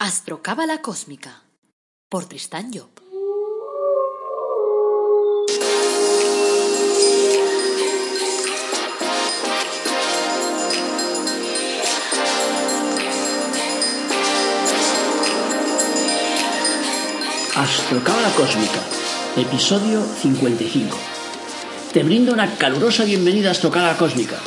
Astrocábala Cósmica por Tristán Job. Astrocábala Cósmica, episodio 55. Te brindo una calurosa bienvenida a Astrocábala Cósmica,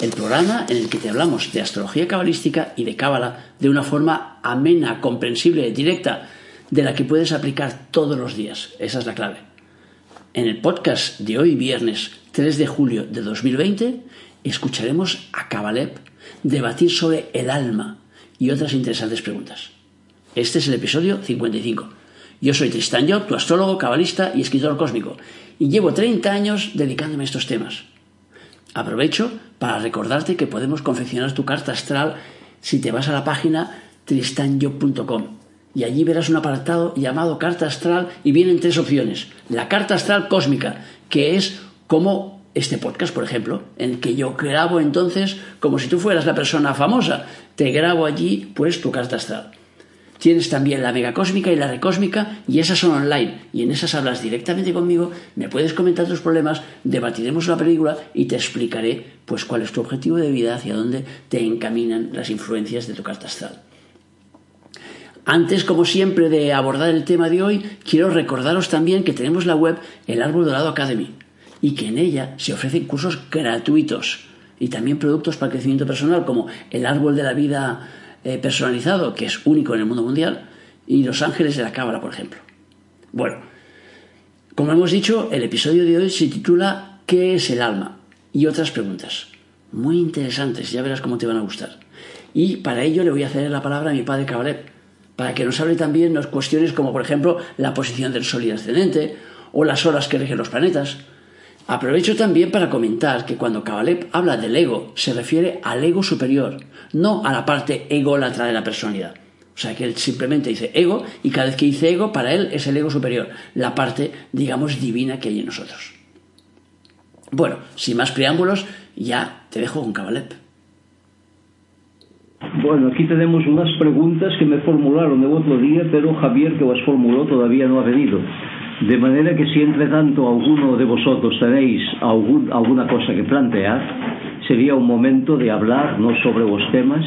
el programa en el que te hablamos de astrología cabalística y de cábala de una forma amena, comprensible, directa, de la que puedes aplicar todos los días. Esa es la clave. En el podcast de hoy, viernes 3 de julio de 2020, escucharemos a Cabalep debatir sobre el alma y otras interesantes preguntas. Este es el episodio 55. Yo soy Tristan Job, tu astrólogo, cabalista y escritor cósmico, y llevo 30 años dedicándome a estos temas. Aprovecho para recordarte que podemos confeccionar tu carta astral si te vas a la página tristanyo.com y allí verás un apartado llamado carta astral y vienen tres opciones. La carta astral cósmica, que es como este podcast, por ejemplo, en el que yo grabo entonces como si tú fueras la persona famosa. Te grabo allí pues tu carta astral. Tienes también la mega cósmica y la recósmica y esas son online y en esas hablas directamente conmigo, me puedes comentar tus problemas, debatiremos la película y te explicaré pues cuál es tu objetivo de vida, hacia dónde te encaminan las influencias de tu carta astral. Antes, como siempre, de abordar el tema de hoy, quiero recordaros también que tenemos la web El Árbol Dorado Academy y que en ella se ofrecen cursos gratuitos y también productos para crecimiento personal como el Árbol de la Vida eh, personalizado, que es único en el mundo mundial, y Los Ángeles de la Cábala, por ejemplo. Bueno, como hemos dicho, el episodio de hoy se titula ¿Qué es el alma? y otras preguntas. Muy interesantes, ya verás cómo te van a gustar. Y para ello le voy a ceder la palabra a mi padre Cabalet, para que nos hable también de cuestiones como, por ejemplo, la posición del Sol y ascendente, o las horas que rigen los planetas, Aprovecho también para comentar que cuando Cabalep habla del ego, se refiere al ego superior, no a la parte ególatra de la personalidad. O sea que él simplemente dice ego y cada vez que dice ego, para él es el ego superior, la parte, digamos, divina que hay en nosotros. Bueno, sin más preámbulos, ya te dejo con Cabalep. Bueno, aquí tenemos unas preguntas que me formularon el otro día, pero Javier, que las formuló, todavía no ha venido. De manera que si entre tanto alguno de vosotros tenéis algún, alguna cosa que plantear, sería un momento de hablar no sobre los temas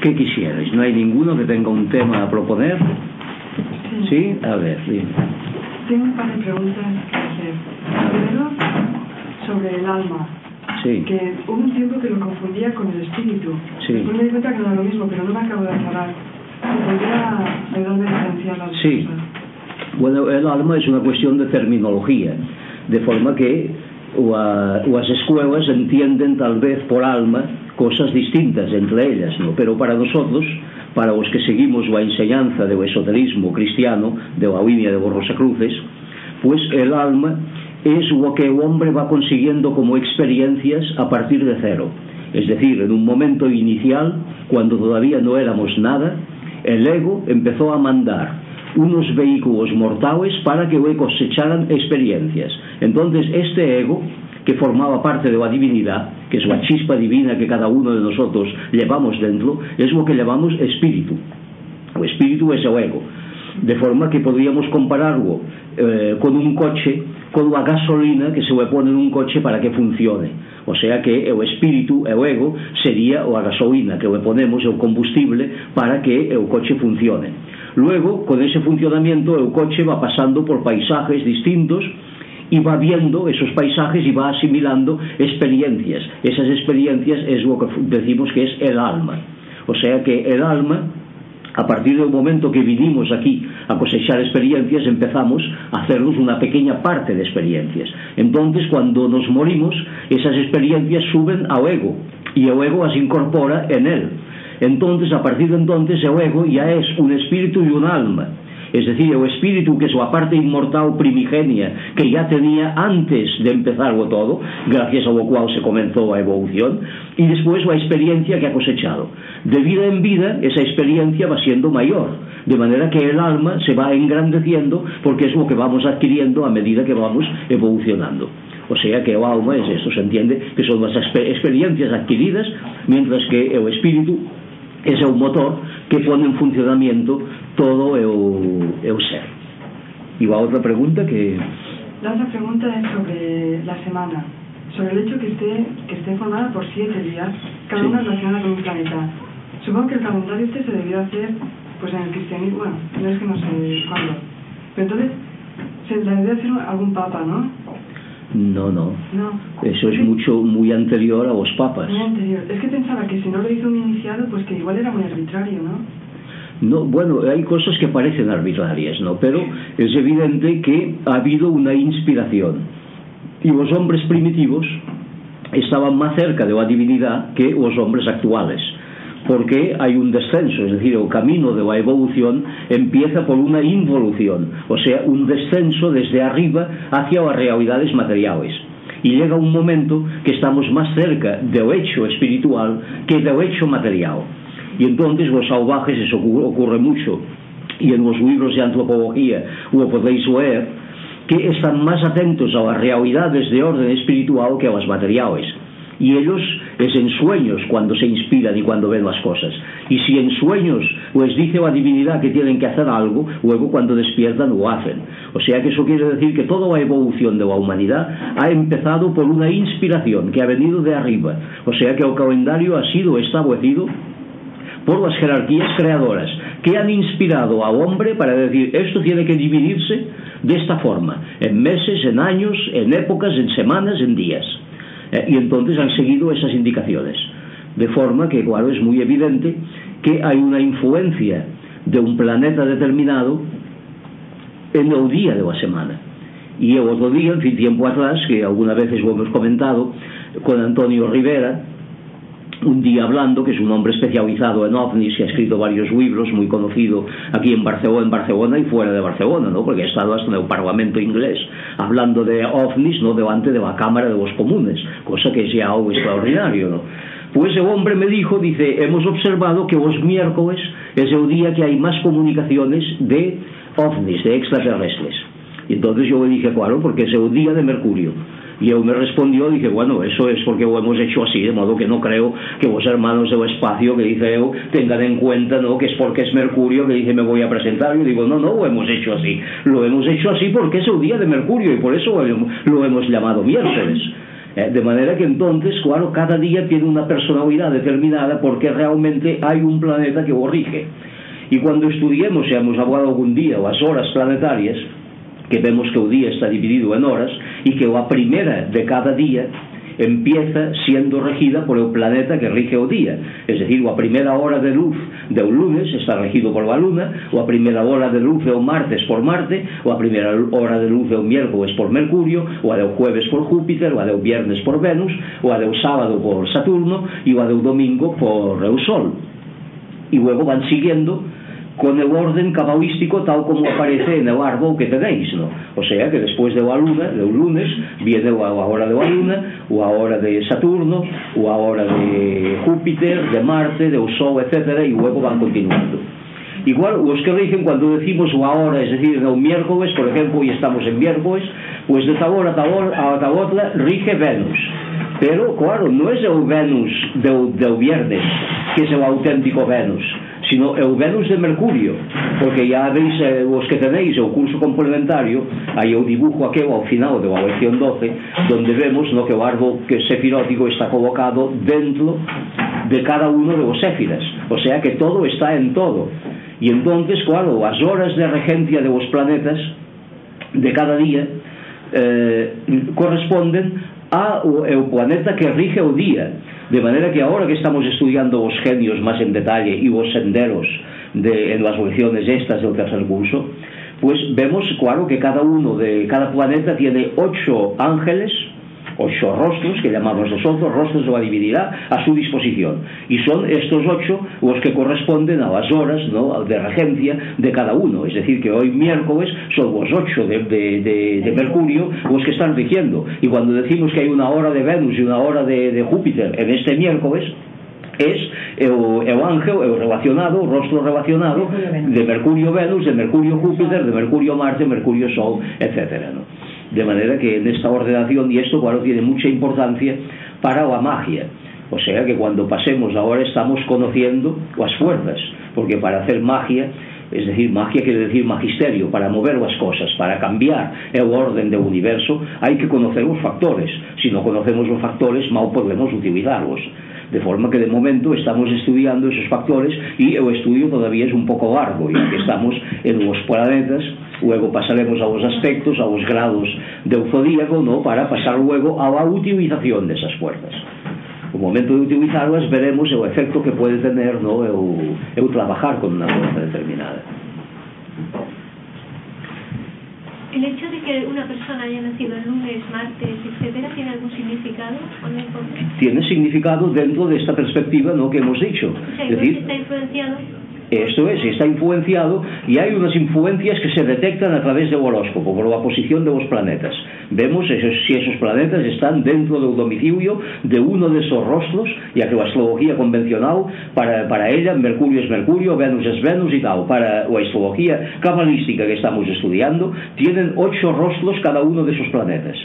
que quisierais. ¿No hay ninguno que tenga un tema a proponer? Sí. ¿Sí? A ver, bien. Tengo un par de preguntas que hacer. Primero, sobre el alma. Sí. Que hubo un tiempo que lo confundía con el espíritu. Sí. Después me di cuenta que no era lo mismo, pero no me acabo de aclarar. ¿Podría ayudarme a diferenciar las Sí. cosas? Bueno, eh, el alma é unha cuestión de terminología, de forma que o a, as escuelas entienden tal vez por alma cosas distintas entre ellas, no? pero para nosotros, para os que seguimos a enseñanza do esoterismo cristiano, de la línea de Borrosa Cruces, pues el alma es o que o hombre va consiguiendo como experiencias a partir de cero. Es decir, en un momento inicial, cuando todavía no éramos nada, el ego empezó a mandar, unos vehículos mortales para que hoy cosecharan experiencias. Entonces, este ego que formaba parte de la divinidad, que es la chispa divina que cada uno de nosotros llevamos dentro, es lo que llamamos espíritu. O espíritu es o ego. De forma que podríamos compararlo eh, con un coche, con la gasolina que se le pone en un coche para que funcione o sea que o espírito e o ego sería o a gasolina que o ponemos o combustible para que o coche funcione. Luego con ese funcionamiento o coche va pasando por paisajes distintos y va viendo esos paisajes y va asimilando experiencias. Esas experiencias es lo que decimos que es el alma. O sea que el alma a partir do momento que vinimos aquí a cosechar experiencias empezamos a hacernos unha pequeña parte de experiencias. Entonces cuando nos morimos esas experiencias suben ao ego e o ego as incorpora en él. Entonces a partir de entonces o ego ya es un espíritu y un alma es decir, o espírito que é súa parte inmortal primigenia que ya tenía antes de empezar o todo, gracias ao cual se comenzou a evolución, e despois a experiencia que ha cosechado. De vida en vida, esa experiencia va siendo maior, de maneira que el alma se va engrandeciendo porque es lo que vamos adquiriendo a medida que vamos evolucionando. O sea que o alma es esto, se entiende que son as experiencias adquiridas, mientras que o espírito ese é o motor que pone en funcionamento todo o, o ser e a outra pregunta que la otra pregunta es sobre la semana sobre el hecho que esté, que esté formada por siete días cada sí. una relacionada con un planeta supongo que el calendario este se debió hacer pues en el cristianismo bueno, no es que no sé cuándo pero entonces se debió hacer algún papa, ¿no? No, no. No. Eso es mucho, muy anterior a los papas. Muy anterior. Es que pensaba que si no lo hizo un iniciado, pues que igual era muy arbitrario, ¿no? No, bueno, hay cosas que parecen arbitrarias, ¿no? Pero es evidente que ha habido una inspiración. E os hombres primitivos estaban máis cerca da divinidade que os hombres actuales porque hai un descenso, es decir, o camino da evolución empieza por unha involución, o sea, un descenso desde arriba hacia as realidades materiales. E llega un momento que estamos máis cerca do hecho espiritual que do hecho material. E entonces os salvajes eso ocurre mucho e en os libros de antropología o podéis ler que están máis atentos ás realidades de orden espiritual que aos materiales Y ellos es en sueños cuando se inspiran y cuando ven las cosas. Y si en sueños les dice la divinidad que tienen que hacer algo, luego cuando despiertan lo hacen. O sea que eso quiere decir que toda la evolución de la humanidad ha empezado por una inspiración que ha venido de arriba. O sea que el calendario ha sido establecido por las jerarquías creadoras que han inspirado al hombre para decir esto tiene que dividirse de esta forma, en meses, en años, en épocas, en semanas, en días. eh, y entonces han seguido esas indicaciones. De forma que, claro, es muy evidente que hay una influencia de un planeta determinado en el día de la semana. Y el otro día, en fin, tiempo atrás, que algunas veces lo hemos comentado con Antonio Rivera, un día hablando, que es un hombre especializado en ovnis, que ha escrito varios libros, muy conocido aquí en Barcelona, en Barcelona y fuera de Barcelona, ¿no? porque ha estado hasta en el Parlamento inglés hablando de ovnis no delante de la Cámara de los Comunes, cosa que es ya algo extraordinario. ¿no? Pues el hombre me dijo, dice, hemos observado que los miércoles es el día que hay más comunicaciones de ovnis, de extraterrestres. Y entonces yo le dije, claro, porque es el día de Mercurio. Y él me respondió, dije, bueno, eso es porque lo hemos hecho así, de modo que no creo que vos hermanos del espacio, que dice tengan en cuenta, ¿no?, que es porque es Mercurio, que dice, me voy a presentar. Yo digo, no, no, lo hemos hecho así. Lo hemos hecho así porque es el día de Mercurio y por eso lo hemos llamado miércoles. Eh, de manera que entonces, claro, cada día tiene una personalidad determinada porque realmente hay un planeta que lo rige. Y cuando estudiemos, si hemos hablado algún día, las horas planetarias, que vemos que o día está dividido en horas e que a primeira de cada día empieza siendo regida por o planeta que rige o día. Es decir, a primeira hora de luz do lunes está regido por a luna ou a primeira hora de luz é o martes por Marte ou a primeira hora de luz é o miércoles por Mercurio ou a do jueves por Júpiter ou a do viernes por Venus ou a do sábado por Saturno e o a do domingo por o Sol. E luego van siguiendo con o orden cabalístico tal como aparece en el árbol que tenéis, no? O sea, que después de la luna, de lunes, viene a hora de la luna, o a hora de Saturno, o a hora de Júpiter, de Marte, de Sol, etc., y luego van continuando. Igual, os que rigen cuando decimos la hora, es decir, un miércoles, por ejemplo, hoy estamos en miércoles, pues de tal hora a tal hora, a tal outra, rige Venus. Pero, claro, no es el Venus del, del viernes, que es el auténtico Venus, sino eu Venus de Mercurio porque ya veis eh, os que tenéis o curso complementario aí o dibujo aquel ao final da lección 12 donde vemos no que o árbol que sefirótico está colocado dentro de cada uno de los séfiras o sea que todo está en todo. E entonces claro, as horas de regencia de los planetas de cada día eh, corresponden ao, ao planeta que rige o día. De manera que ahora que estamos estudiando os genios máis en detalle e os senderos de, en las lecciones estas del tercer curso pues vemos claro que cada uno de cada planeta tiene ocho ángeles Pois ocho rostros que llamamos los ocho rostros de a divinidad a su disposición y son estos ocho los que corresponden a las horas no, de regencia de cada uno es decir que hoy miércoles son los ocho de, de, de, de Mercurio los que están rigiendo y cuando decimos que hay una hora de Venus y una hora de, de Júpiter en este miércoles es el, el ángel, el relacionado, o rostro relacionado de Mercurio Venus, de Mercurio Júpiter, de Mercurio Marte, Mercurio Sol, etc. No? De manera que en esta ordenación, y esto claro tiene mucha importancia para la magia, O sea que cuando pasemos ahora estamos conociendo as fuerzas, porque para hacer magia es decir, magia quere decir magisterio, para mover as cosas, para cambiar o orden do universo, hai que conocer os factores. Se si non conocemos os factores, mal podemos utilizarlos. De forma que de momento estamos estudiando esos factores e o estudio todavía es un pouco largo, e que estamos en os planetas, luego pasaremos aos aspectos, aos grados de zodíaco, ¿no? para pasar luego a la utilización desas fuerzas. O momento de utilizarlas veremos o efecto que pode tener no? eu, eu trabajar con unha fuerza determinada ¿El hecho de que una persona haya nacido el lunes, martes, etcétera, tiene algún significado o no? Tiene significado dentro de esta perspectiva ¿no? que hemos dicho. O sea, es decir, está influenciado Esto es, está influenciado y hay unas influencias que se detectan a través del horóscopo, por la posición de los planetas. Vemos esos, si esos planetas están dentro del domicilio de uno de esos rostros, ya que la astrología convencional, para, para ella, Mercurio es Mercurio, Venus es Venus y tal. Para la astrología cabalística que estamos estudiando, tienen ocho rostros cada uno de esos planetas.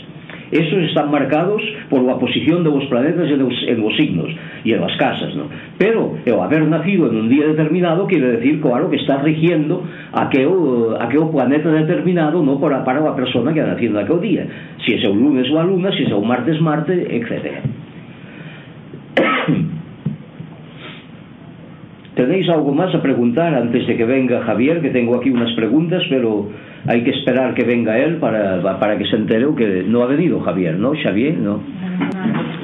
Esos están marcados por a posición de vos planetas e dos, en os signos e das casas, non? Pero o haber nacido en un día determinado quere decir, claro, que está rigiendo a que o, a que o planeta determinado non para, para a persona que ha nacido naquele día. Si é o lunes ou a luna, si é o martes, marte, etcétera. ¿Tenéis algo más a preguntar antes de que venga Javier? Que tengo aquí unas preguntas, pero hay que esperar que venga él para, para que se entere que no ha venido Javier, ¿no? Xavier, ¿no?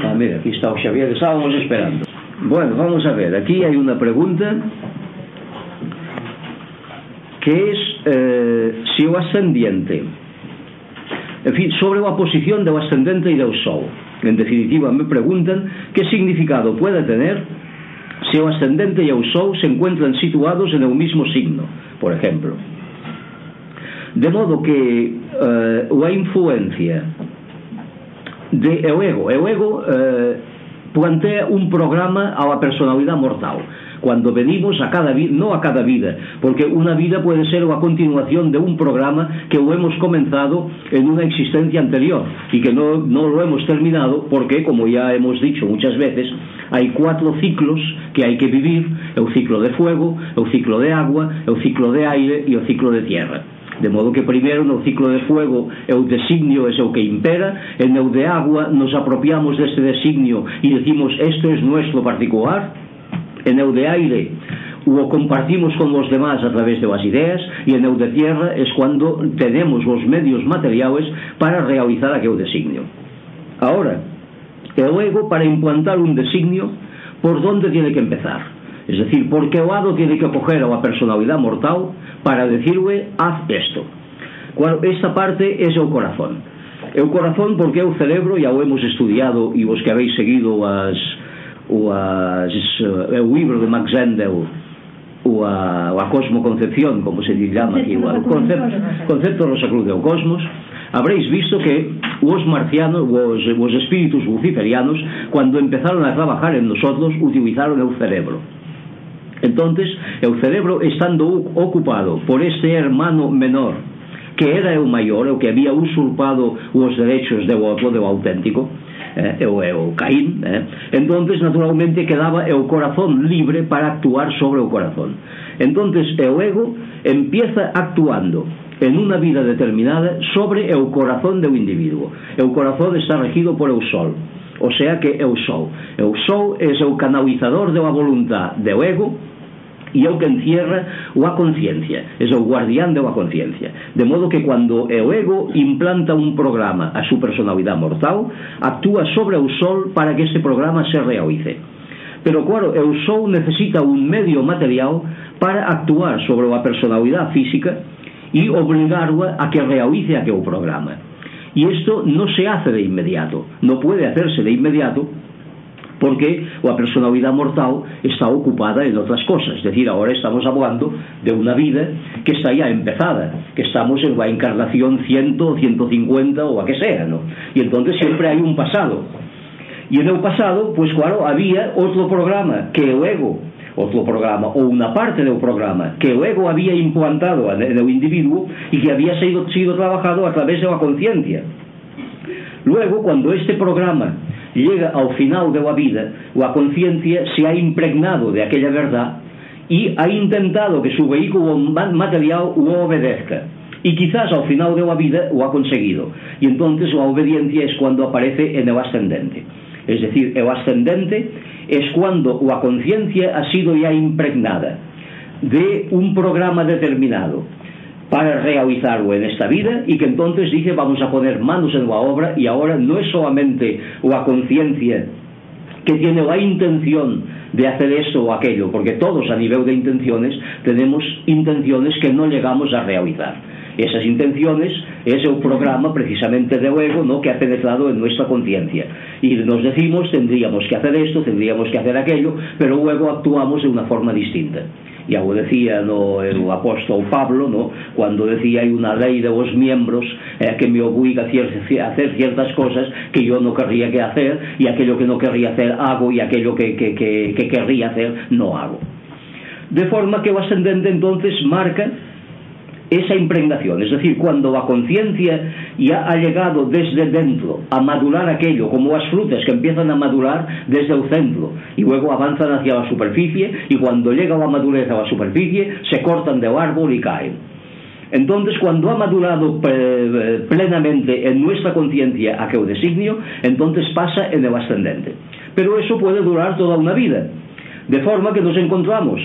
Ah, mira, aquí está Xavier, estábamos esperando. Bueno, vamos a ver, aquí hay una pregunta que es eh, si o ascendiente en fin, sobre a posición do ascendente e do sol en definitiva me preguntan que significado puede tener se o ascendente e o Sol se encuentran situados en o mismo signo, por exemplo. De modo que eh, a influencia de o ego, o ego eh, plantea un programa a la personalidad mortal cuando venimos a cada vida, no a cada vida, porque una vida puede ser la continuación de un programa que lo hemos comenzado en una existencia anterior y que no, no lo hemos terminado porque, como ya hemos dicho muchas veces, hay cuatro ciclos que hay que vivir, el ciclo de fuego, el ciclo de agua, el ciclo de aire y el ciclo de tierra. De modo que primeiro no ciclo de fuego é o designio é o que impera. En el de agua nos apropiamos deste designio e decimos esto es nuestro particular en el de aire o compartimos con los demás a través de las ideas. Y en el de tierra es cuando tenemos los medios materiales para realizar aquel designio. Ahora el ego para implantar un designio por dónde tiene que empezar Es decir, por qué lado tiene que coger a la personalidad mortal para decirle haz esto Cual, esta parte é o corazón. El o corazón porque é o cerebro e o hemos estudiado e vos que habéis seguido as, o, as, eh, o libro de Max Endel o a, o a cosmoconcepción como se llama aquí o, o concepto, concepto Rosa Cruz do cosmos. Habréis visto que os marcianos, os, os espíritus luciferianos, cuando empezaron a trabajar en nosotros, utilizaron el cerebro entonces o cerebro estando ocupado por este hermano menor que era o maior, o que había usurpado os derechos de outro, do auténtico eh, o, o Caín eh, entonces naturalmente quedaba o corazón libre para actuar sobre o corazón entonces o ego empieza actuando en unha vida determinada sobre o corazón do individuo. O corazón está regido por o sol. O sea que eu sou. Eu sou é o canalizador da voluntad do ego e é o que encierra o a conciencia, é o guardián do a conciencia. De modo que cuando o ego implanta un programa a súa personalidade mortal, actúa sobre o sol para que ese programa se realice. Pero claro, o sol necesita un medio material para actuar sobre a personalidade física e obrigarla a que realice aquel programa. Y esto no se hace de inmediato, no puede hacerse de inmediato porque a personalidade mortal está ocupada en outras cosas. Es decir, ahora estamos hablando de unha vida que está ya empezada que estamos en la encarnación 100, 150 ou a que sea ¿no? y entonces siempre hai un pasado. E en el pasado, pues claro, había outro programa que o ego outro programa ou unha parte do programa que o ego había implantado no individuo e que había sido, sido trabajado a través da conciencia. Luego, cuando este programa llega ao final da a vida ou a conciencia se ha impregnado de aquella verdad e ha intentado que su vehículo material o obedezca. Y quizás ao final de a vida o ha conseguido. Y entonces la obediencia es cuando aparece en el ascendente. Es decir, el ascendente es cuando la conciencia ha sido ya impregnada de un programa determinado para realizarlo en esta vida y que entonces dice vamos a poner manos en la obra y ahora no es solamente la conciencia que tiene la intención de hacer esto o aquello, porque todos a nivel de intenciones tenemos intenciones que no llegamos a realizar. Esas intenciones es el programa precisamente de ego ¿no? que ha penetrado en nuestra conciencia. Y nos decimos, tendríamos que hacer esto, tendríamos que hacer aquello, pero luego actuamos de una forma distinta ya lo decía no, el eh, apóstol Pablo no? cuando decía hay una ley de vos miembros eh, que me obliga a, a hacer ciertas cosas que yo no querría que hacer y aquello que no querría hacer hago y aquello que, que, que, que querría hacer no hago de forma que el ascendente entonces marca esa impregnación, es decir, cuando la conciencia ya ha llegado desde dentro a madurar aquello, como las frutas que empiezan a madurar desde el centro y luego avanzan hacia la superficie y cuando llega la madurez a la superficie se cortan del árbol y caen. Entonces, cuando ha madurado eh, plenamente en nuestra conciencia aquel designio, entonces pasa en el ascendente. Pero eso puede durar toda una vida, de forma que nos encontramos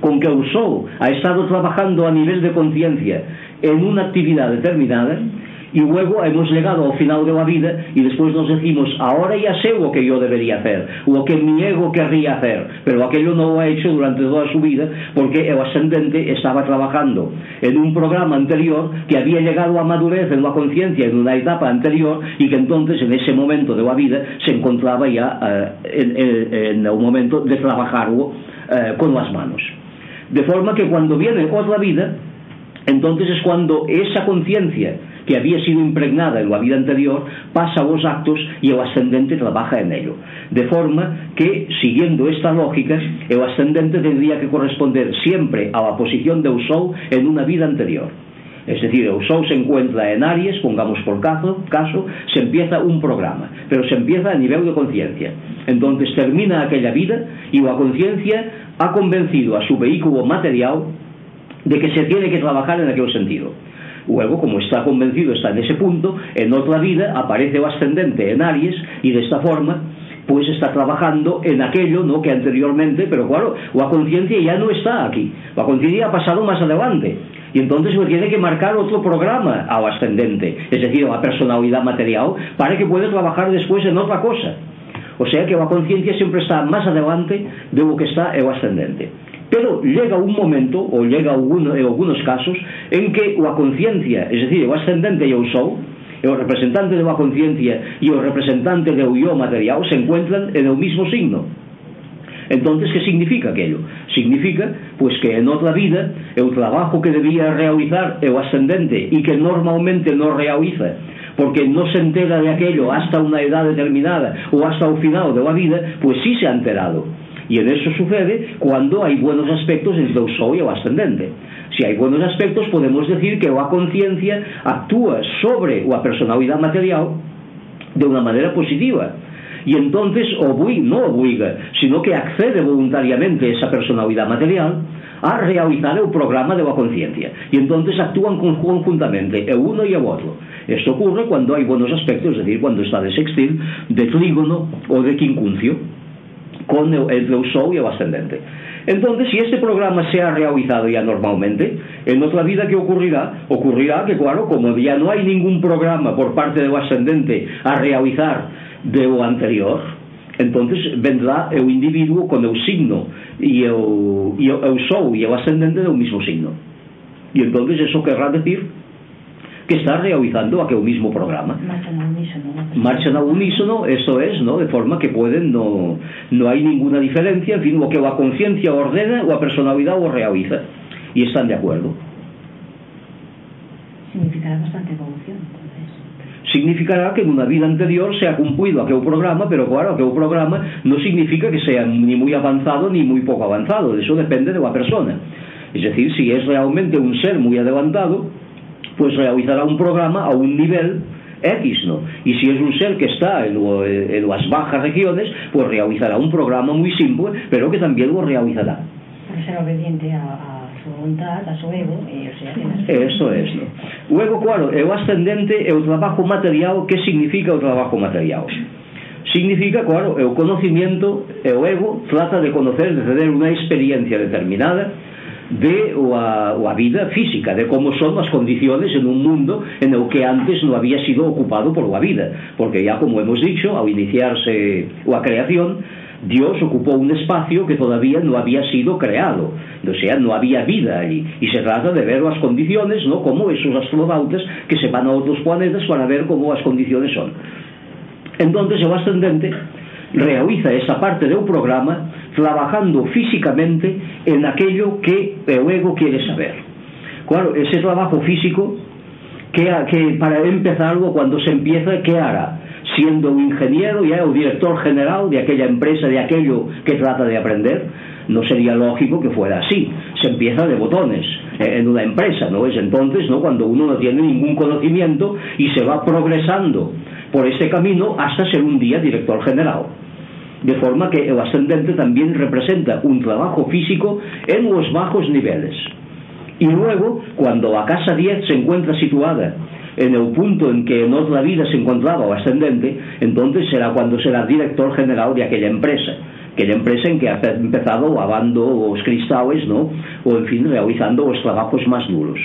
con que usou ha estado trabajando a nivel de conciencia en una actividad determinada y luego hemos llegado ao final de la vida y después nos decimos ahora ya sé o que yo debería hacer o que mi ego querría hacer pero aquello no lo ha hecho durante toda su vida porque el ascendente estaba trabajando en un programa anterior que había llegado a madurez en la conciencia en una etapa anterior y que entonces en ese momento de la vida se encontraba ya eh, en, en, en el momento de trabajarlo eh, con las manos De forma que cuando viene otra vida, entonces es cuando esa conciencia que había sido impregnada en la vida anterior pasa a los actos y el ascendente trabaja en ello. De forma que, siguiendo esta lógicas, el ascendente tendría que corresponder siempre a la posición de Usou en una vida anterior. Es decir, el Sol se encuentra en Aries, pongamos por caso, caso, se empieza un programa, pero se empieza a nivel de conciencia. Entonces termina aquella vida y la conciencia ha convencido a su vehículo material de que se tiene que trabajar en aquel sentido. Luego, como está convencido, está en ese punto, en otra vida aparece el ascendente en Aries y de esta forma pues está trabajando en aquello ¿no? que anteriormente, pero claro, la conciencia ya no está aquí, la conciencia ha pasado más adelante y entonces se tiene que marcar otro programa al ascendente, es decir, a la personalidad material, para que pueda trabajar después en otra cosa. O sea que a conciencia sempre está máis adelante de o que está é o ascendente. Pero llega un momento, ou llega alguno, en algunos casos, en que a conciencia, es decir, o ascendente e o sol, e o representante de a conciencia e o representante de o yo material se encuentran en o mismo signo. Entonces, que significa aquello? Significa, pues, que en outra vida o trabajo que debía realizar o ascendente e que normalmente non realiza porque no se entera de aquello hasta una edad determinada o hasta el final de la vida, pues sí se ha enterado. Y en eso sucede cuando hay buenos aspectos entre el sol y el ascendente. Si hay buenos aspectos, podemos decir que la conciencia actúa sobre la personalidad material de una manera positiva. Y entonces obliga, no obliga, sino que accede voluntariamente esa personalidad material a realizar el programa de la conciencia. Y entonces actúan conjuntamente, el uno y el otro. Esto ocurre cuando hay buenos aspectos, es decir, cuando está de sextil, de trígono o de quincuncio, con el, sol y el ascendente. Entonces, si este programa se ha realizado ya normalmente, en otra vida, ¿qué ocurrirá? Ocurrirá que, claro, como ya no hay ningún programa por parte del ascendente a realizar de lo anterior, entonces vendrá el individuo con el signo y el, y el, el sol y el ascendente del mismo signo. Y entonces eso querrá decir que está realizando aquel mismo programa. Marchan al unísono. Marchan al unísono, eso es, ¿no? De forma que pueden, no, no hay ninguna diferencia, en fin, lo que la conciencia ordena, la personalidad lo realiza. Y están de acuerdo. Significará bastante evolución, entonces. Significará que en una vida anterior se ha cumplido aquel programa, pero claro, aquel programa no significa que sea ni muy avanzado ni muy poco avanzado, eso depende de la persona. Es decir, si es realmente un ser muy adelantado, pues realizará un programa a un nivel X, ¿no? Y si es un ser que está en, lo, en las bajas regiones, pues realizará un programa muy simple, pero que también lo realizará. Para ser obediente a, a su voluntad, a su ego, y, o sea, que Eso es, ¿no? Luego, claro, el ascendente, el trabajo material, ¿qué significa el trabajo material? Significa, claro, el conocimiento, el ego, trata de conocer, de tener una experiencia determinada, de o a, o a vida física, de como son as condiciones en un mundo en o que antes non había sido ocupado por a vida, porque ya como hemos dicho, ao iniciarse a creación, Dios ocupó un espacio que todavía no había sido creado, o sea, no había vida allí. Y se trata de ver las condiciones, ¿no? Como esos astronautas que se van a otros planetas para ver cómo las condiciones son. Entonces, o ascendente realiza esa parte do programa trabajando físicamente en aquello que el ego quiere saber. Claro, ese trabajo físico, que, que para empezarlo, cuando se empieza, ¿qué hará? Siendo un ingeniero, ya o director general de aquella empresa, de aquello que trata de aprender, no sería lógico que fuera así. Se empieza de botones eh, en una empresa, ¿no? Es entonces, ¿no? Cuando uno no tiene ningún conocimiento y se va progresando por este camino hasta ser un día director general. De forma que el ascendente también representa un trabajo físico en los bajos niveles. Y luego, cuando la casa 10 se encuentra situada en el punto en que en otra vida se encontraba el ascendente, entonces será cuando será director general de aquella empresa, aquella empresa en que ha empezado lavando los cristales, ¿no? O en fin, realizando los trabajos más duros.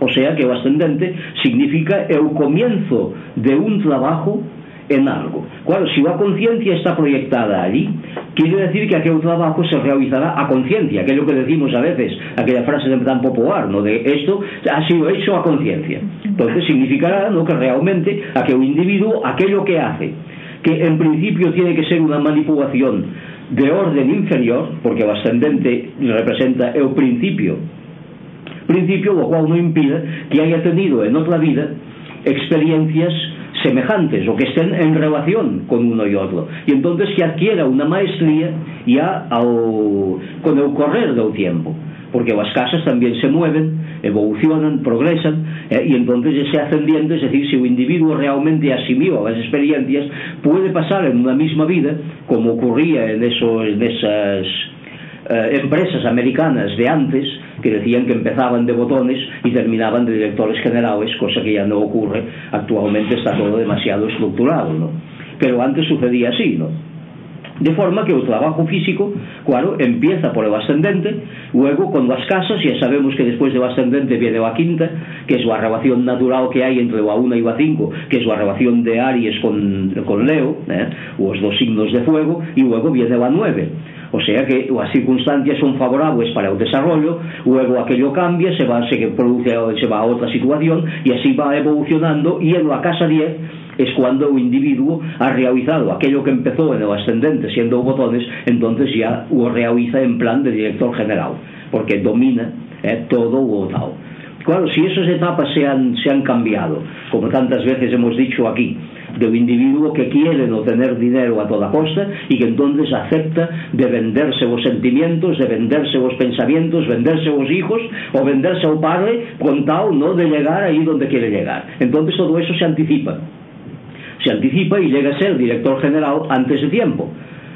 O sea que el ascendente significa el comienzo de un trabajo en algo. Claro, si la conciencia está proyectada allí, quiere decir que aquel trabajo se realizará a conciencia, que lo que decimos a veces, aquella frase tan popular, ¿no? De esto ha sido hecho a conciencia. Entonces significará, ¿no? Que realmente aquel individuo, aquello que hace, que en principio tiene que ser una manipulación de orden inferior, porque el ascendente representa el principio, principio lo cual no impide que haya tenido en otra vida experiencias semejantes o que estén en relación con uno y otro y entonces que adquiera una maestría ya ao, con el correr del tiempo porque las casas también se mueven, evolucionan, progresan, eh, y entonces se ascendiente, es decir, si un individuo realmente asimiló las experiencias, puede pasar en una misma vida, como ocurría en, esos, en esas eh, empresas americanas de antes que decían que empezaban de botones y terminaban de directores generales, cosa que ya no ocurre, actualmente está todo demasiado estructurado, ¿no? Pero antes sucedía así, ¿no? De forma que o trabajo físico, claro, empieza por el ascendente, luego con las casas, ya sabemos que después del ascendente viene la quinta, que es la relación natural que hay entre la 1 y la 5, que es la relación de Aries con, con Leo, ¿eh? los dos signos de fuego, y luego viene la 9 O sea que as circunstancias son favorables para o desarrollo, luego aquello cambia, se va, se produce, se va a outra situación y así va evolucionando y en la casa 10 es cuando o individuo ha realizado aquello que empezó en el ascendente siendo botones, entonces ya o realiza en plan de director general, porque domina eh, todo o tal. Claro, si esas etapas se han, se han cambiado, como tantas veces hemos dicho aquí, del individuo que quiere no tener dinero a toda costa y que entonces acepta de venderse los sentimientos, de venderse los pensamientos, venderse los hijos o venderse al padre con tal no de llegar ahí donde quiere llegar. Entonces todo eso se anticipa. Se anticipa y llega a ser director general antes de tiempo.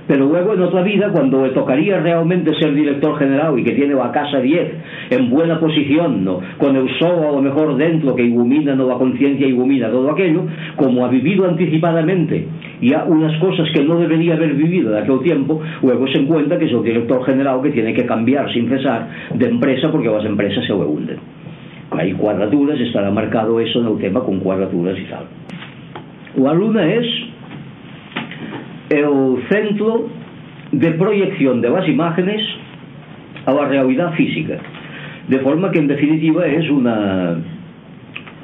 Pero luego en otra vida, cuando le tocaría realmente ser director general y que tiene la casa 10 en buena posición, ¿no? con el sol a lo mejor dentro que ilumina, no la conciencia ilumina todo aquello, como ha vivido anticipadamente ya unas cosas que no debería haber vivido de aquel tiempo, luego se encuentra que es el director general que tiene que cambiar sin cesar de empresa porque las empresas se hunden. Hay cuadraturas, estará marcado eso en el tema con cuadraturas y tal. La luna es é o centro de proyección de las imágenes a la realidad física. De forma que, en definitiva, es una,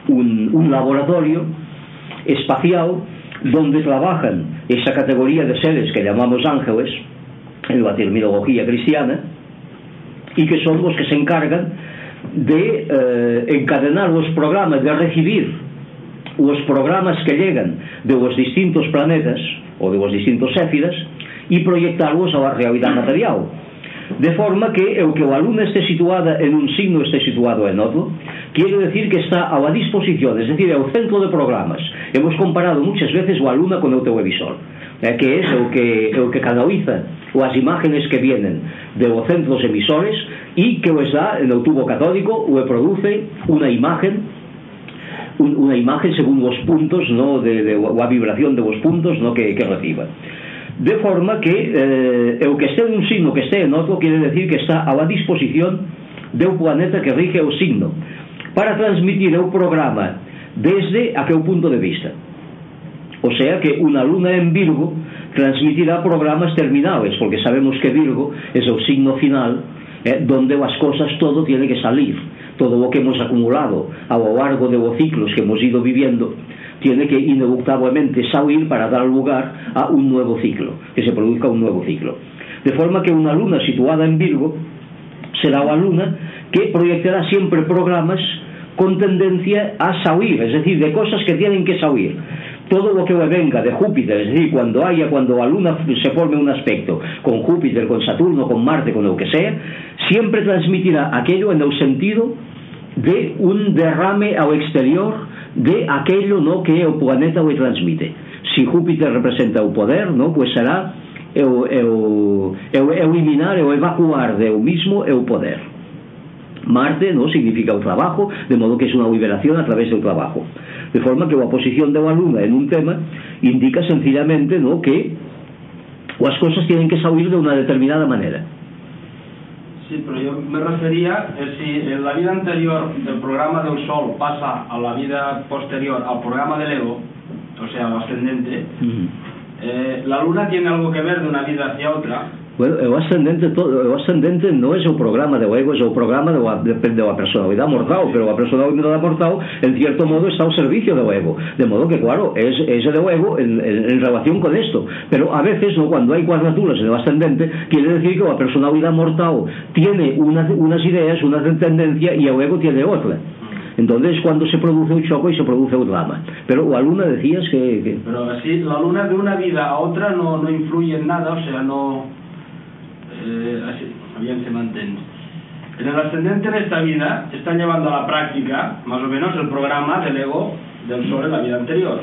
un, un laboratorio espacial donde trabajan esa categoría de seres que llamamos ángeles, en la terminología cristiana, y que son los que se encargan de eh, encadenar los programas, de recibir os programas que llegan de os distintos planetas ou de os distintos éfidas e proyectarlos á realidade material. De forma que o que o alumno este situada en un signo este situado en outro quiere decir que está a la disposición es decir, é o centro de programas. Hemos comparado muchas veces o alumna con o televisor é que é o que, o que canaliza as imágenes que vienen de os centros emisores e que o está en o tubo catódico ou produce unha imagen un, unha imaxe según os puntos no, de, de, ou a vibración de os puntos no, que, que reciba. De forma que eh, o que este un signo que este en outro quere decir que está a disposición de un planeta que rige o signo para transmitir o programa desde aquel punto de vista. O sea que unha luna en Virgo transmitirá programas terminales porque sabemos que Virgo é o signo final eh, donde as cosas todo tiene que salir. Todo o que hemos acumulado ao largo de os ciclos que hemos ido viviendo tiene que ineluctablemente salir para dar lugar a un nuevo ciclo que se produzca un nuevo ciclo de forma que unha luna situada en Virgo será unha luna que proyectará siempre programas con tendencia a salir, es decir, de cosas que tienen que salir. Todo lo que venga de Júpiter, es decir, cuando haya, cuando la Luna se forme un aspecto con Júpiter, con Saturno, con Marte, con lo que sea, siempre transmitirá aquello en el sentido de un derrame ao exterior de aquello no que o planeta o transmite. Si Júpiter representa o poder no pues será eu, o, eu o, é o, é o eliminar, é o evacuar de o mismo é o poder. Marte no significa o trabajo de modo que é unha liberación a través do trabajo. De forma que a posición unha luna en un tema indica sencillamente no que as cosas tienen que salir de unha determinada maneira Sí, pero yo me refería eh, si en la vida anterior del programa del Sol pasa a la vida posterior al programa del Ego, o sea, al ascendente, uh -huh. Eh, la luna tiene algo que ver de una vida hacia otra. O ascendente todo, o ascendente non é o programa de ego, é o programa de, de, de a personalidade mortal, pero a personalidade mortal en cierto modo está ao servicio do ego, de modo que claro, es, ese do ego en, en, en relación con esto, pero a veces no, cuando hai cuadraturas en o ascendente, quiere decir que a personalidade mortal tiene unas, unas ideas, una tendencia e o ego tiene outra entonces cuando se produce un choco y se produce un drama. Pero la luna decías que, que... pero así la luna de una vida a otra no, no influye en nada o sea no eh, así, bien se mantiene en el ascendente de esta vida están llevando a la práctica más o menos el programa del ego del sol en la vida anterior.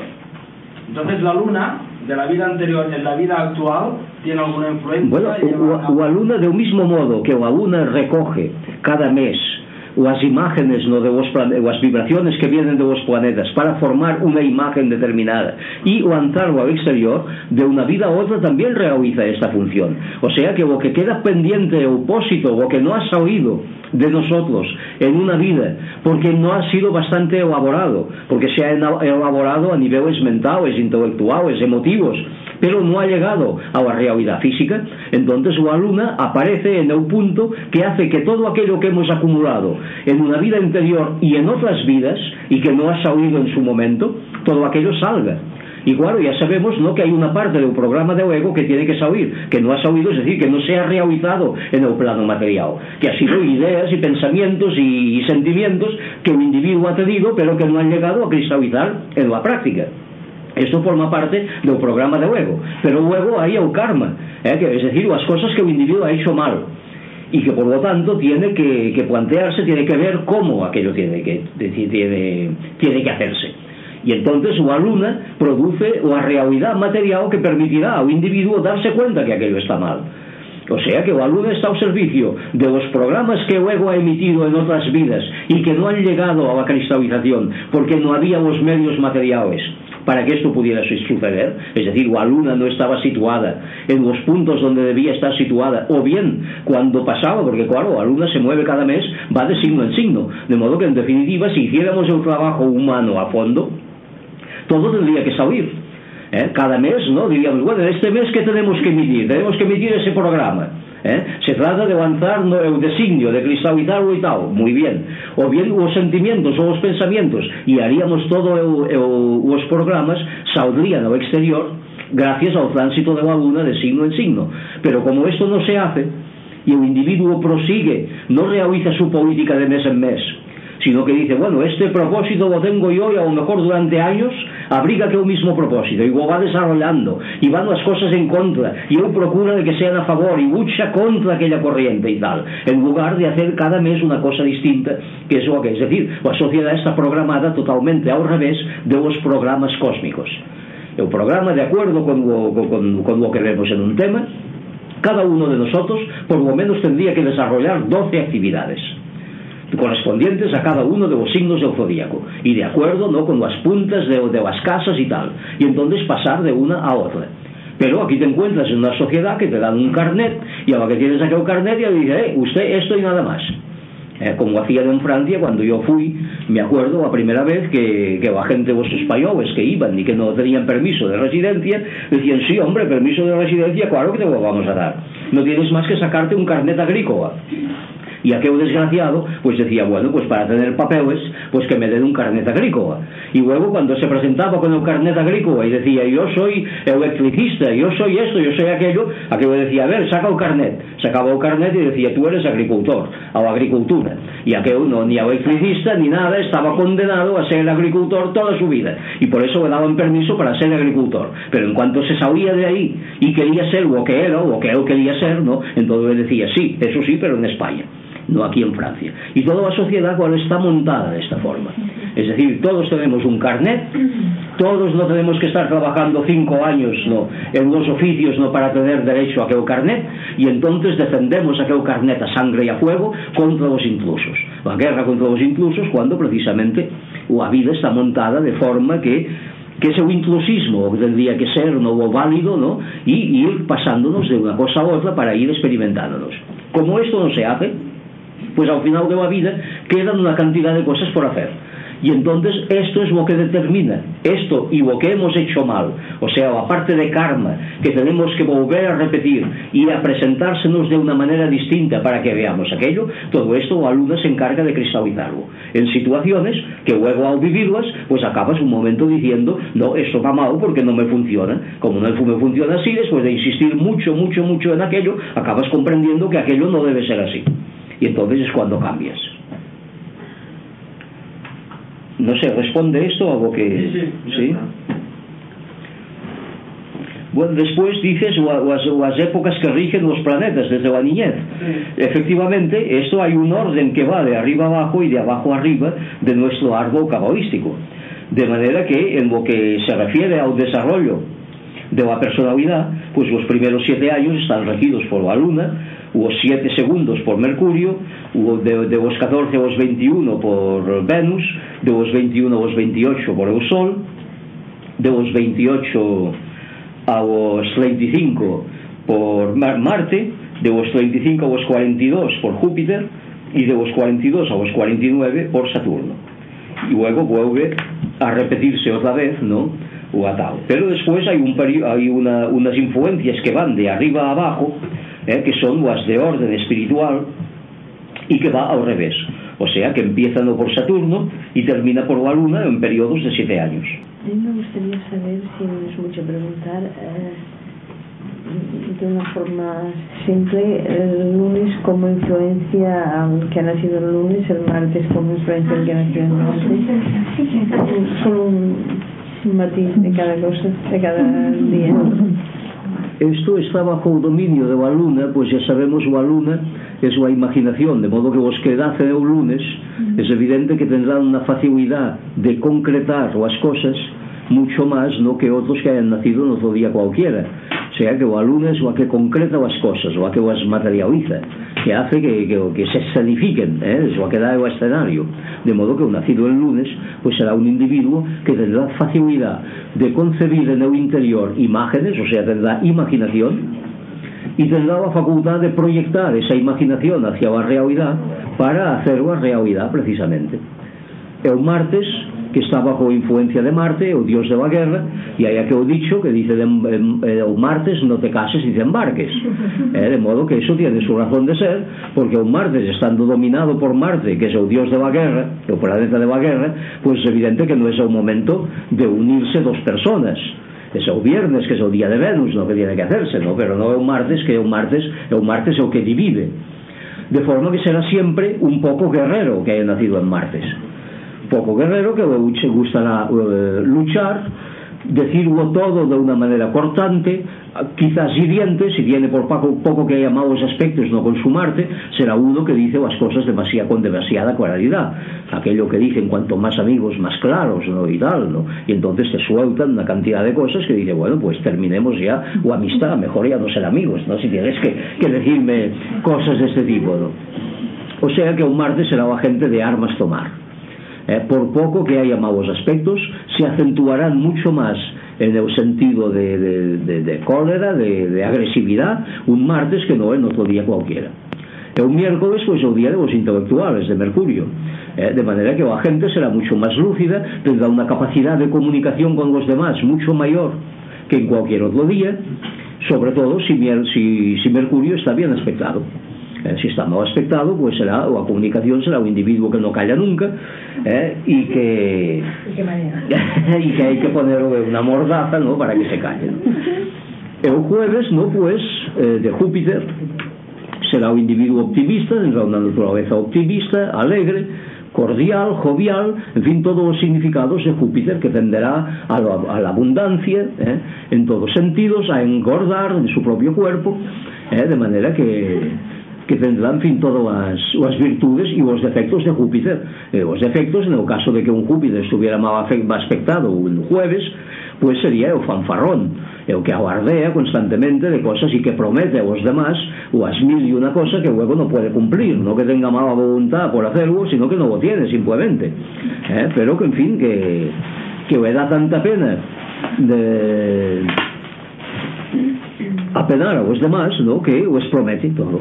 Entonces la luna de la vida anterior en la vida actual tiene alguna influencia bueno, o, o a luna de un mismo modo que la luna recoge cada mes ou as imágenes no de vos, ou as vibraciones que vienen de vos planetas para formar unha imagen determinada e o antarlo ao exterior de unha vida a outra tamén realiza esta función. O sea que o que queda pendiente o opósito o que non ha salido de nosotros en una vida porque no ha sido bastante elaborado porque se ha elaborado a niveles mentales, intelectuales, emotivos pero no ha llegado a la realidad física. Entonces la luna aparece en un punto que hace que todo aquello que hemos acumulado en una vida interior y en otras vidas y que no ha salido en su momento todo aquello salga y claro, ya sabemos ¿no? que hay una parte del programa de ego que tiene que salir, que no ha salido, es decir, que no se ha realizado en el plano material, que ha sido ideas y pensamientos y, sentimientos que un individuo ha tenido, pero que no han llegado a cristalizar en la práctica. Esto forma parte del programa de ego. Pero luego hay el karma, ¿eh? que, es decir, las cosas que el individuo ha hecho mal y que por lo tanto tiene que, que plantearse, tiene que ver cómo aquello tiene que, tiene, tiene que hacerse. y entonces o alumna produce o a realidade material que permitirá ao individuo darse cuenta que aquello está mal. O sea que o aluno está ao servicio de los programas que o ego ha emitido en outras vidas e que non han llegado a la cristalización porque non había os medios materiales para que esto pudiera suceder. Es decir, o alumna no estaba situada en los puntos donde debía estar situada o bien cuando pasaba, porque claro, o alumna se mueve cada mes, va de signo en signo. De modo que en definitiva, si hiciéramos el trabajo humano a fondo, todos os días que salir eh? cada mes, ¿no? diríamos, bueno, este mes que tenemos que medir, tenemos que medir ese programa. ¿eh? Se trata de avanzar no, el designio, de cristalizarlo y tal, muy bien. O bien los sentimientos o os pensamientos, e haríamos todo el, el, os programas, saldrían al exterior gracias ao tránsito de la luna de signo en signo. Pero como esto no se hace, e o individuo prosigue, no realiza su política de mes en mes, sino que dice, bueno, este propósito lo tengo yo y a lo mejor durante años abriga que o mismo propósito y lo va desarrollando y van las cosas en contra y él procura de que sean a favor y lucha contra aquella corriente y tal, en lugar de hacer cada mes una cosa distinta, que es lo que es decir, la sociedad está programada totalmente al revés de los programas cósmicos. El programa de acuerdo con lo, con, con lo que vemos en un tema, cada uno de nosotros por lo menos tendría que desarrollar 12 actividades. Correspondientes a cada uno de los signos del zodíaco y de acuerdo ¿no? con las puntas de, de las casas y tal. Y entonces pasar de una a otra. Pero aquí te encuentras en una sociedad que te dan un carnet y a lo que tienes aquel carnet ya dice eh, usted esto y nada más eh, como hacían en Francia cuando yo fui me acuerdo la primera vez que, que la gente los españoles que iban y que no tenían permiso de residencia decían sí hombre permiso de residencia claro que te lo vamos a dar. No tienes más que sacarte un carnet agrícola y aquel desgraciado pues decía bueno pues para tener papeles pues que me den un carnet agrícola y luego cuando se presentaba con el carnet agrícola y decía yo soy electricista yo soy esto, yo soy aquello aquello decía a ver saca el carnet sacaba el carnet y decía tú eres agricultor o agricultura y aquel no ni electricista ni nada estaba condenado a ser agricultor toda su vida. Y por eso le daban permiso para ser agricultor. Pero en cuanto se salía de ahí y quería ser lo que era o que él quería ser no entonces le decía sí, eso sí pero en España no aquí en Francia. Y toda la sociedad ahora está montada de esta forma. Es decir, todos tenemos un carnet, todos no tenemos que estar trabajando cinco años no, en dos oficios no para tener derecho a aquel carnet, y entonces defendemos aquel carnet a sangre y a fuego contra los intrusos. La guerra contra los intrusos cuando precisamente la vida está montada de forma que que ese intrusismo tendría que ser no válido ¿no? y ir pasándonos de una cosa a otra para ir experimentándonos como esto no se hace pues al final de la vida quedan una cantidad de cosas por hacer. Y entonces esto es lo que determina, esto y lo que hemos hecho mal, o sea, la parte de karma que tenemos que volver a repetir y a presentársenos de una manera distinta para que veamos aquello, todo esto la luna se encarga de cristalizarlo. En situaciones que luego al vivirlas, pues acabas un momento diciendo, no, esto va mal porque no me funciona, como no me funciona así, después de insistir mucho, mucho, mucho en aquello, acabas comprendiendo que aquello no debe ser así y entonces es cuando cambias. No sé, ¿responde esto a lo que...? Sí, sí, ¿sí? Bueno, después dices las, las, épocas que rigen los planetas desde la niñez. Sí. Efectivamente, esto hay un orden que va de arriba abajo y de abajo arriba de nuestro árbol cabalístico. De manera que en lo que se refiere al desarrollo de la personalidad, pues los primeros siete años están regidos por la luna, os 7 segundos por Mercurio, o de, de os 14 aos 21 por Venus, de os 21 aos 28 por o Sol, de os 28 aos 35 por Marte, de os 35 aos 42 por Júpiter e de os 42 aos 49 por Saturno. E luego vuelve a repetirse outra vez, ¿no? o atado. Pero despois hai un hai una, unas influencias que van de arriba a abajo eh, que son as de orden espiritual e que va ao revés. O sea que empieza no por Saturno e termina por la Luna en períodos de sete años. A mí me gustaría saber si no es mucho preguntar eh, de una forma simple el lunes como influencia al que ha nacido el lunes el martes como influencia al que ha nacido el martes? solo un matiz de cada cosa de cada día. Isto está bajo o dominio do luna, pois xa sabemos o luna é súa imaginación, de modo que vos que dace o lunes, é evidente que tendrán unha facilidade de concretar as cosas mucho más no que outros que hayan nacido no outro día cualquiera sea que o alunes o a que concreta as cosas o a que o as materializa que hace que, que, que se escenifiquen eh? o a que dá o escenario de modo que o nacido el lunes pues será un individuo que tendrá facilidad de concebir en el interior imágenes o sea, tendrá imaginación y tendrá la facultad de proyectar esa imaginación hacia a realidade para hacer a realidade precisamente. E o martes que está bajo influencia de Marte, o dios de la guerra, y hay aquel dicho que dice, de, eh, eh o martes no te cases y te embarques. Eh, de modo que eso tiene su razón de ser, porque un martes, estando dominado por Marte, que es o dios de la guerra, o planeta de la guerra, pues es evidente que no es o momento de unirse dos personas Es o viernes que é o día de Venus no que tiene que hacerse no? pero no é un martes que es un martes es un martes é o que divide de forma que será siempre un pouco guerrero que haya nacido en martes Poco Guerrero que che gustará uh, luchar decirlo todo de una manera cortante quizás hiriente si viene por poco, poco que haya malos aspectos no consumarte será uno que dice las cosas demasiado, con demasiada claridad aquello que dicen cuanto más amigos más claros ¿no? y tal ¿no? y entonces te sueltan una cantidad de cosas que dice bueno pues terminemos ya o amistad mejor ya no ser amigos ¿no? si tienes que, que decirme cosas de este tipo ¿no? o sea que un martes será la gente de armas tomar eh, por poco que haya malos aspectos, se acentuarán mucho más eh, en el sentido de, de, de, de cólera, de, agresividad, un martes que no en otro día cualquiera. El miércoles pues el día de los intelectuales, de Mercurio, eh, de manera que la gente será mucho más lúcida, tendrá una capacidad de comunicación con los demás mucho mayor que en cualquier otro día, sobre todo si, si, si Mercurio está bien aspectado eh, se está mal aspectado, pois pues será ou a comunicación será o individuo que non calla nunca eh, e que e que, que hai que poner unha mordaza no, para que se calle no? e o jueves no, pues, eh, de Júpiter será o individuo optimista tendrá unha naturaleza optimista alegre cordial, jovial, en fin, todos os significados de Júpiter que tenderá a, lo, a la abundancia eh, en todos sentidos, a engordar en su propio cuerpo, eh, de manera que que tendrá, en fin, todas as, as virtudes e os defectos de Júpiter. Eh, os defectos, en caso de que un Júpiter estuviera mal aspectado un jueves, pues sería o fanfarrón, o que aguardea constantemente de cosas y que promete a los demás as mil y una cosa que luego no puede cumplir, no que tenga mala voluntad por hacerlo, sino que no lo tiene simplemente. Eh, pero que, en fin, que, que le da tanta pena de apenar a los demás, ¿no? que os promete todo.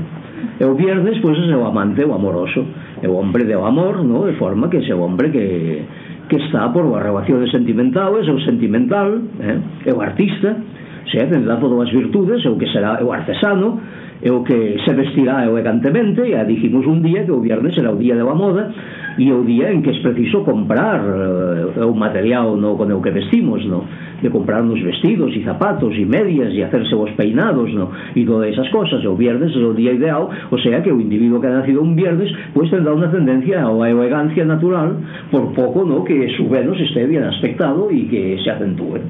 E o viernes, pois, é o amante, o amoroso. É o hombre de o amor, no? de forma que é o hombre que, que está por as de sentimental é o sentimental, eh? é o artista, se é, ten lazo das virtudes, é o que será é o artesano, é o que se vestirá elegantemente, e dijimos un día que o viernes era o día da moda, e o día en que es preciso comprar eh, o material no, con o que vestimos, no? de comprarnos vestidos e zapatos e medias e hacerse os peinados no? e todas esas cosas, o viernes é o día ideal o sea que o individuo que ha nacido un viernes pues, tendrá unha tendencia a elegancia natural por pouco no que su Venus este bien aspectado e que se acentúe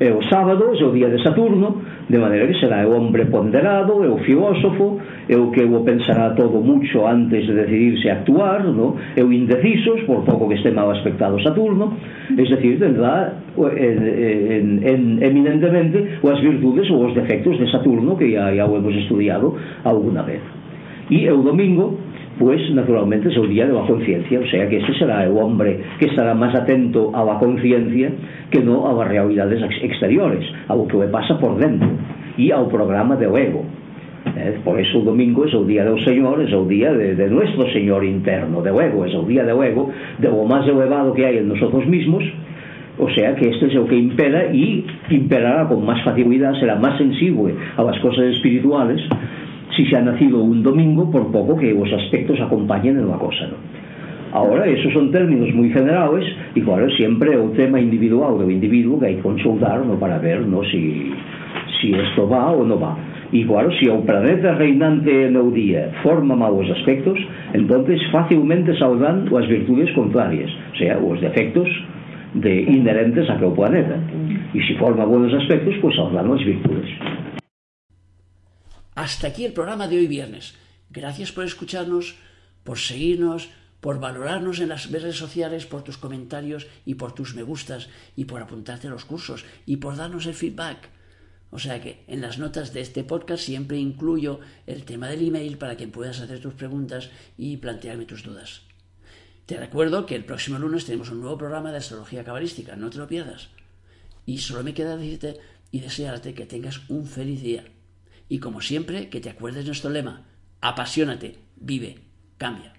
e o sábado é o día de Saturno de maneira que será o hombre ponderado e o filósofo e o que o pensará todo mucho antes de decidirse a actuar no? e o indecisos por pouco que este mal aspectado Saturno é decir, tendrá en, en, en, eminentemente as virtudes ou os defectos de Saturno que ya, ya o hemos estudiado alguna vez e o domingo pues naturalmente se olvida de la conciencia, o sea que ese será el hombre que estará más atento a la conciencia que no a las realidades exteriores, a lo que le pasa por dentro y al programa del ego. Eh, por eso el domingo es el día del Señor, es el día de, de nuestro Señor interno, del ego, es el día del ego, de lo más elevado que hay en nosotros mismos, o sea que este es el que impera y imperará con más facilidad, será más sensible a las cosas espirituales si se ha nacido un domingo, por poco que os aspectos acompañen en unha cosa, non? Ahora, esos son términos moi generales e, claro, sempre o tema individual do individuo que hai que consultar no, para ver no, si, si esto va ou non va. E, claro, se si o planeta reinante no día forma malos aspectos, entonces fácilmente saudan as virtudes contrarias, o sea, os defectos de inherentes a que o planeta. E se si forma buenos aspectos, pois pues, saudan as virtudes. Hasta aquí el programa de hoy viernes. Gracias por escucharnos, por seguirnos, por valorarnos en las redes sociales, por tus comentarios y por tus me gustas y por apuntarte a los cursos y por darnos el feedback. O sea que en las notas de este podcast siempre incluyo el tema del email para que puedas hacer tus preguntas y plantearme tus dudas. Te recuerdo que el próximo lunes tenemos un nuevo programa de astrología cabalística, no te lo pierdas. Y solo me queda decirte y desearte que tengas un feliz día. Y como siempre, que te acuerdes de nuestro lema, apasionate, vive, cambia.